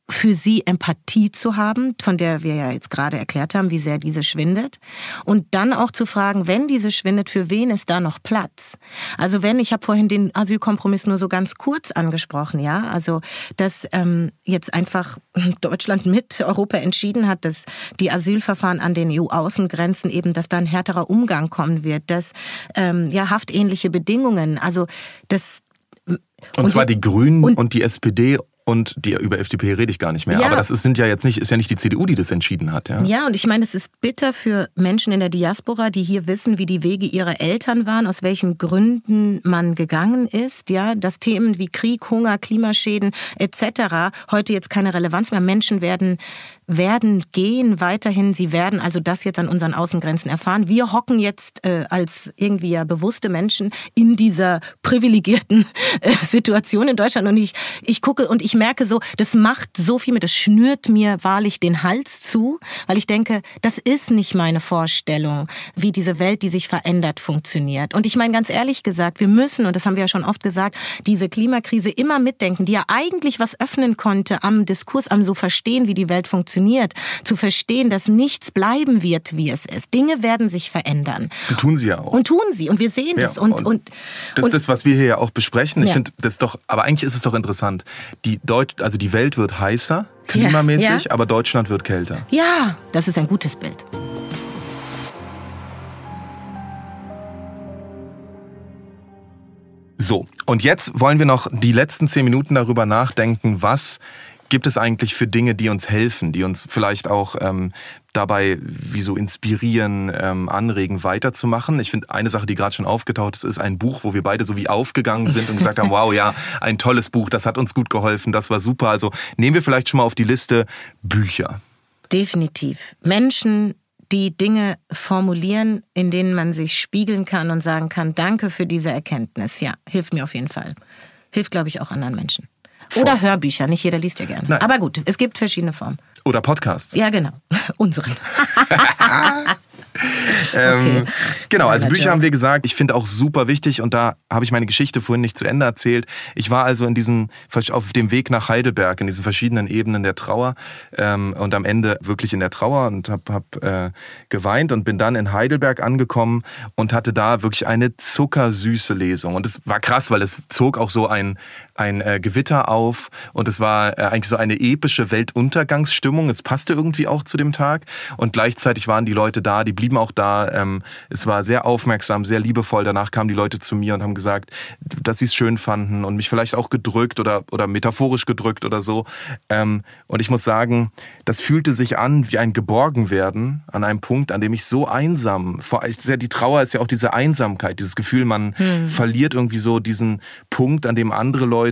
für sie Empathie zu haben, von der wir ja jetzt gerade erklärt haben, wie sehr diese schwindet. Und dann auch zu fragen, wenn diese schwindet, für wen ist da noch Platz? Also wenn, ich habe vorhin den Asylkompromiss nur so ganz kurz angesprochen, ja, also dass ähm, jetzt einfach Deutschland mit Europa entschieden hat, dass die Asylverfahren an den EU-Außengrenzen eben, dass da ein härterer Umgang kommen wird, dass ähm, ja haftähnliche Bedingungen, also das und, und zwar die Grünen und, und die SPD und die über FDP rede ich gar nicht mehr. Ja. Aber das ist, sind ja jetzt nicht, ist ja nicht die CDU, die das entschieden hat. Ja, ja und ich meine, es ist bitter für Menschen in der Diaspora, die hier wissen, wie die Wege ihrer Eltern waren, aus welchen Gründen man gegangen ist. Ja, dass Themen wie Krieg, Hunger, Klimaschäden etc. heute jetzt keine Relevanz mehr. Menschen werden werden gehen weiterhin. Sie werden also das jetzt an unseren Außengrenzen erfahren. Wir hocken jetzt äh, als irgendwie ja bewusste Menschen in dieser privilegierten äh, Situation in Deutschland und ich ich gucke und ich merke so, das macht so viel mit, das schnürt mir wahrlich den Hals zu, weil ich denke, das ist nicht meine Vorstellung, wie diese Welt, die sich verändert, funktioniert. Und ich meine ganz ehrlich gesagt, wir müssen, und das haben wir ja schon oft gesagt, diese Klimakrise immer mitdenken, die ja eigentlich was öffnen konnte am Diskurs, am so verstehen, wie die Welt funktioniert, zu verstehen, dass nichts bleiben wird, wie es ist. Dinge werden sich verändern. Und tun sie ja auch. Und tun sie. Und wir sehen ja, das. Und, und, und, das ist das, was wir hier ja auch besprechen. Ich ja. finde das doch, aber eigentlich ist es doch interessant. Die Deutsch, also die Welt wird heißer, klimamäßig, ja. aber Deutschland wird kälter. Ja, das ist ein gutes Bild. So, und jetzt wollen wir noch die letzten zehn Minuten darüber nachdenken, was gibt es eigentlich für Dinge, die uns helfen, die uns vielleicht auch ähm, dabei wie so inspirieren, ähm, anregen, weiterzumachen? Ich finde, eine Sache, die gerade schon aufgetaucht ist, ist ein Buch, wo wir beide so wie aufgegangen sind und gesagt haben, wow, ja, ein tolles Buch, das hat uns gut geholfen, das war super. Also nehmen wir vielleicht schon mal auf die Liste Bücher. Definitiv. Menschen, die Dinge formulieren, in denen man sich spiegeln kann und sagen kann, danke für diese Erkenntnis. Ja, hilft mir auf jeden Fall. Hilft, glaube ich, auch anderen Menschen. Oder Hörbücher, nicht jeder liest ja gerne. Nein. Aber gut, es gibt verschiedene Formen. Oder Podcasts. Ja, genau. Unseren. ähm, okay. Genau, also Bücher haben wir gesagt, ich finde auch super wichtig und da habe ich meine Geschichte vorhin nicht zu Ende erzählt. Ich war also in diesen, auf dem Weg nach Heidelberg, in diesen verschiedenen Ebenen der Trauer ähm, und am Ende wirklich in der Trauer und habe hab, äh, geweint und bin dann in Heidelberg angekommen und hatte da wirklich eine zuckersüße Lesung. Und es war krass, weil es zog auch so ein, ein äh, Gewitter auf und es war äh, eigentlich so eine epische Weltuntergangsstimmung. Es passte irgendwie auch zu dem Tag und gleichzeitig waren die Leute da, die blieben auch da. Ähm, es war sehr aufmerksam, sehr liebevoll. Danach kamen die Leute zu mir und haben gesagt, dass sie es schön fanden und mich vielleicht auch gedrückt oder, oder metaphorisch gedrückt oder so. Ähm, und ich muss sagen, das fühlte sich an wie ein Geborgenwerden an einem Punkt, an dem ich so einsam, vor, die Trauer ist ja auch diese Einsamkeit, dieses Gefühl, man hm. verliert irgendwie so diesen Punkt, an dem andere Leute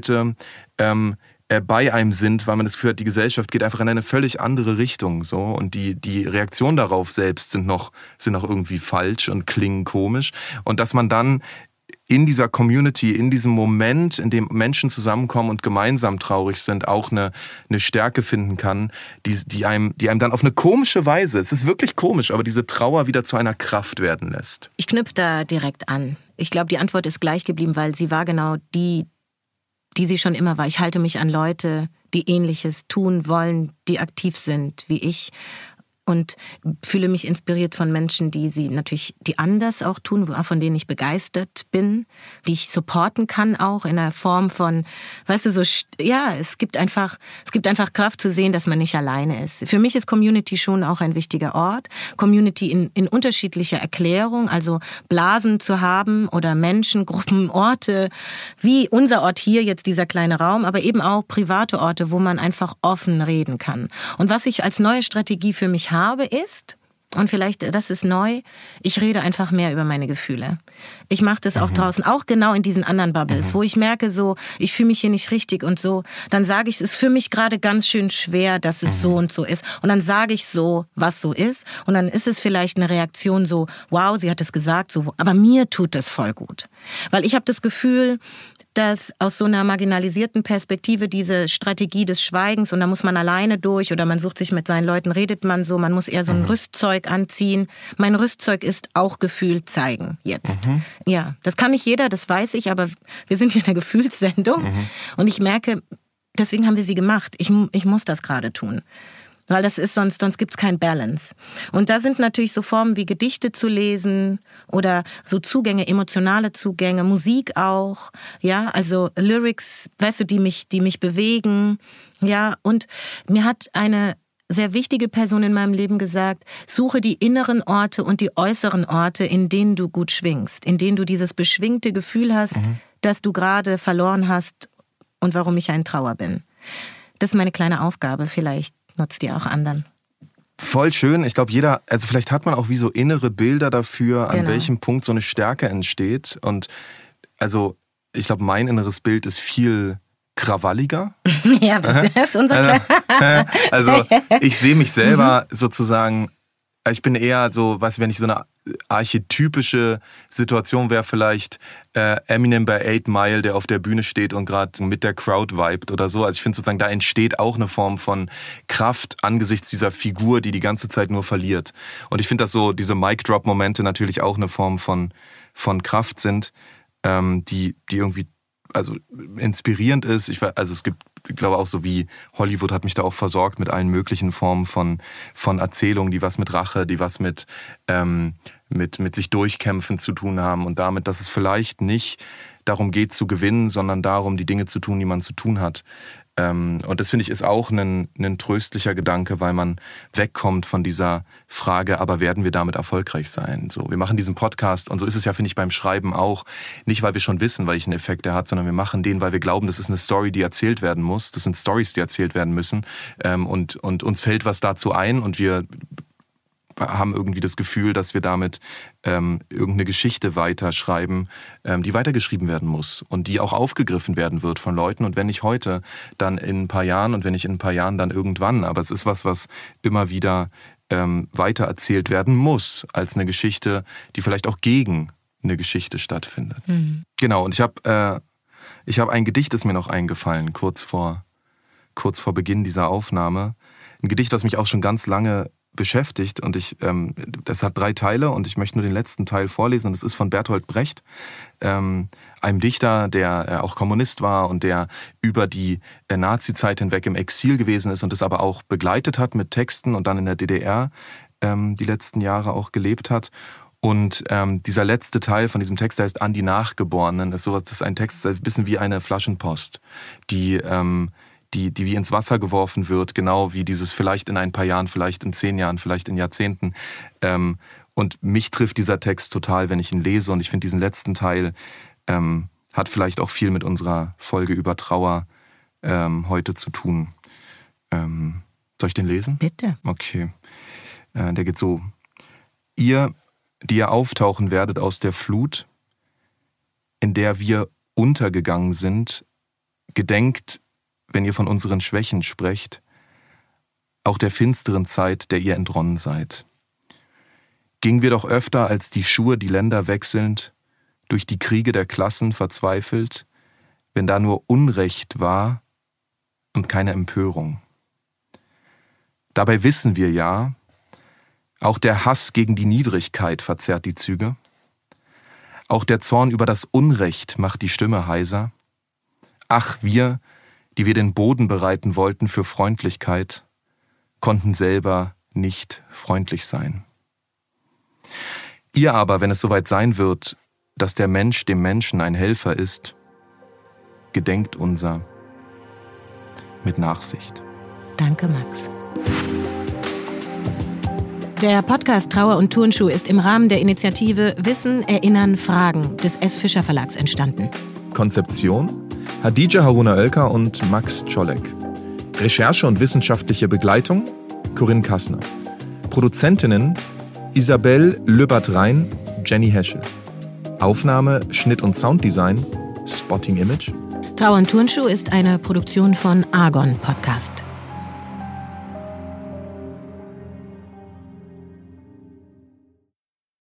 ähm, äh, bei einem sind, weil man das Gefühl hat, die Gesellschaft geht einfach in eine völlig andere Richtung. So. Und die, die Reaktionen darauf selbst sind noch, sind noch irgendwie falsch und klingen komisch. Und dass man dann in dieser Community, in diesem Moment, in dem Menschen zusammenkommen und gemeinsam traurig sind, auch eine, eine Stärke finden kann, die, die, einem, die einem dann auf eine komische Weise, es ist wirklich komisch, aber diese Trauer wieder zu einer Kraft werden lässt. Ich knüpfe da direkt an. Ich glaube, die Antwort ist gleich geblieben, weil sie war genau die, die sie schon immer war. Ich halte mich an Leute, die ähnliches tun wollen, die aktiv sind wie ich und fühle mich inspiriert von Menschen, die sie natürlich, die anders auch tun, von denen ich begeistert bin, die ich supporten kann auch in einer Form von, weißt du, so, ja, es gibt einfach, es gibt einfach Kraft zu sehen, dass man nicht alleine ist. Für mich ist Community schon auch ein wichtiger Ort. Community in, in unterschiedlicher Erklärung, also Blasen zu haben oder Menschen, Gruppen, Orte, wie unser Ort hier, jetzt dieser kleine Raum, aber eben auch private Orte, wo man einfach offen reden kann. Und was ich als neue Strategie für mich habe, ist, und vielleicht, das ist neu, ich rede einfach mehr über meine Gefühle. Ich mache das auch mhm. draußen, auch genau in diesen anderen Bubbles, mhm. wo ich merke, so, ich fühle mich hier nicht richtig und so. Dann sage ich, es ist für mich gerade ganz schön schwer, dass es mhm. so und so ist. Und dann sage ich so, was so ist. Und dann ist es vielleicht eine Reaktion so, wow, sie hat es gesagt, so, aber mir tut das voll gut. Weil ich habe das Gefühl, dass aus so einer marginalisierten Perspektive diese Strategie des Schweigens und da muss man alleine durch oder man sucht sich mit seinen Leuten, redet man so, man muss eher so ein mhm. Rüstzeug anziehen. Mein Rüstzeug ist auch Gefühl zeigen jetzt. Mhm. Ja, das kann nicht jeder, das weiß ich, aber wir sind hier in einer Gefühlssendung mhm. und ich merke, deswegen haben wir sie gemacht. Ich, ich muss das gerade tun weil das ist sonst, sonst gibt's kein Balance. Und da sind natürlich so Formen wie Gedichte zu lesen oder so Zugänge, emotionale Zugänge, Musik auch, ja, also Lyrics, weißt du, die mich, die mich bewegen, ja, und mir hat eine sehr wichtige Person in meinem Leben gesagt, suche die inneren Orte und die äußeren Orte, in denen du gut schwingst, in denen du dieses beschwingte Gefühl hast, mhm. dass du gerade verloren hast und warum ich ein Trauer bin. Das ist meine kleine Aufgabe vielleicht nutzt die auch anderen. Voll schön. Ich glaube, jeder, also vielleicht hat man auch wie so innere Bilder dafür, an genau. welchem Punkt so eine Stärke entsteht. Und also, ich glaube, mein inneres Bild ist viel krawalliger. ja, das ist unser also, also ich sehe mich selber mhm. sozusagen ich bin eher so, was wenn ich so eine archetypische Situation wäre, vielleicht äh, Eminem bei Eight Mile, der auf der Bühne steht und gerade mit der Crowd vibet oder so. Also ich finde sozusagen, da entsteht auch eine Form von Kraft angesichts dieser Figur, die die ganze Zeit nur verliert. Und ich finde, dass so diese Mic-Drop-Momente natürlich auch eine Form von, von Kraft sind, ähm, die, die irgendwie also inspirierend ist. Ich, also es gibt ich glaube auch so wie Hollywood hat mich da auch versorgt mit allen möglichen Formen von, von Erzählungen, die was mit Rache, die was mit, ähm, mit, mit sich durchkämpfen zu tun haben und damit, dass es vielleicht nicht darum geht zu gewinnen, sondern darum, die Dinge zu tun, die man zu tun hat. Ähm, und das finde ich ist auch ein, ein tröstlicher Gedanke, weil man wegkommt von dieser Frage, aber werden wir damit erfolgreich sein? So, wir machen diesen Podcast und so ist es ja, finde ich, beim Schreiben auch. Nicht, weil wir schon wissen, welchen Effekt er hat, sondern wir machen den, weil wir glauben, das ist eine Story, die erzählt werden muss. Das sind Stories, die erzählt werden müssen. Ähm, und, und uns fällt was dazu ein und wir haben irgendwie das Gefühl, dass wir damit ähm, irgendeine Geschichte weiterschreiben, ähm, die weitergeschrieben werden muss und die auch aufgegriffen werden wird von Leuten. Und wenn nicht heute, dann in ein paar Jahren und wenn nicht in ein paar Jahren, dann irgendwann. Aber es ist was, was immer wieder ähm, weitererzählt werden muss als eine Geschichte, die vielleicht auch gegen eine Geschichte stattfindet. Mhm. Genau. Und ich habe äh, ich habe ein Gedicht, ist mir noch eingefallen kurz vor kurz vor Beginn dieser Aufnahme. Ein Gedicht, das mich auch schon ganz lange beschäftigt und ich, ähm, das hat drei Teile und ich möchte nur den letzten Teil vorlesen. Das ist von Bertolt Brecht, ähm, einem Dichter, der äh, auch Kommunist war und der über die äh, Nazi-Zeit hinweg im Exil gewesen ist und es aber auch begleitet hat mit Texten und dann in der DDR ähm, die letzten Jahre auch gelebt hat. Und ähm, dieser letzte Teil von diesem Text, der heißt An die Nachgeborenen, ist so, das ist ein Text, ein bisschen wie eine Flaschenpost, die ähm, die, die wie ins Wasser geworfen wird, genau wie dieses vielleicht in ein paar Jahren, vielleicht in zehn Jahren, vielleicht in Jahrzehnten. Ähm, und mich trifft dieser Text total, wenn ich ihn lese. Und ich finde diesen letzten Teil ähm, hat vielleicht auch viel mit unserer Folge über Trauer ähm, heute zu tun. Ähm, soll ich den lesen? Bitte. Okay. Äh, der geht so. Ihr, die ihr auftauchen werdet aus der Flut, in der wir untergegangen sind, gedenkt wenn ihr von unseren Schwächen sprecht, auch der finsteren Zeit, der ihr entronnen seid. Gingen wir doch öfter als die Schuhe die Länder wechselnd, durch die Kriege der Klassen verzweifelt, wenn da nur Unrecht war und keine Empörung. Dabei wissen wir ja, auch der Hass gegen die Niedrigkeit verzerrt die Züge, auch der Zorn über das Unrecht macht die Stimme heiser. Ach, wir, die wir den Boden bereiten wollten für Freundlichkeit, konnten selber nicht freundlich sein. Ihr aber, wenn es soweit sein wird, dass der Mensch dem Menschen ein Helfer ist, gedenkt unser mit Nachsicht. Danke, Max. Der Podcast Trauer und Turnschuh ist im Rahmen der Initiative Wissen, Erinnern, Fragen des S. Fischer Verlags entstanden. Konzeption Hadija Haruna Oelker und Max Czolek. Recherche und wissenschaftliche Begleitung Corinne Kassner. Produzentinnen Isabel Löbert-Rhein, Jenny Heschel. Aufnahme, Schnitt und Sounddesign Spotting Image. Trauer und Turnschuh ist eine Produktion von Argon Podcast.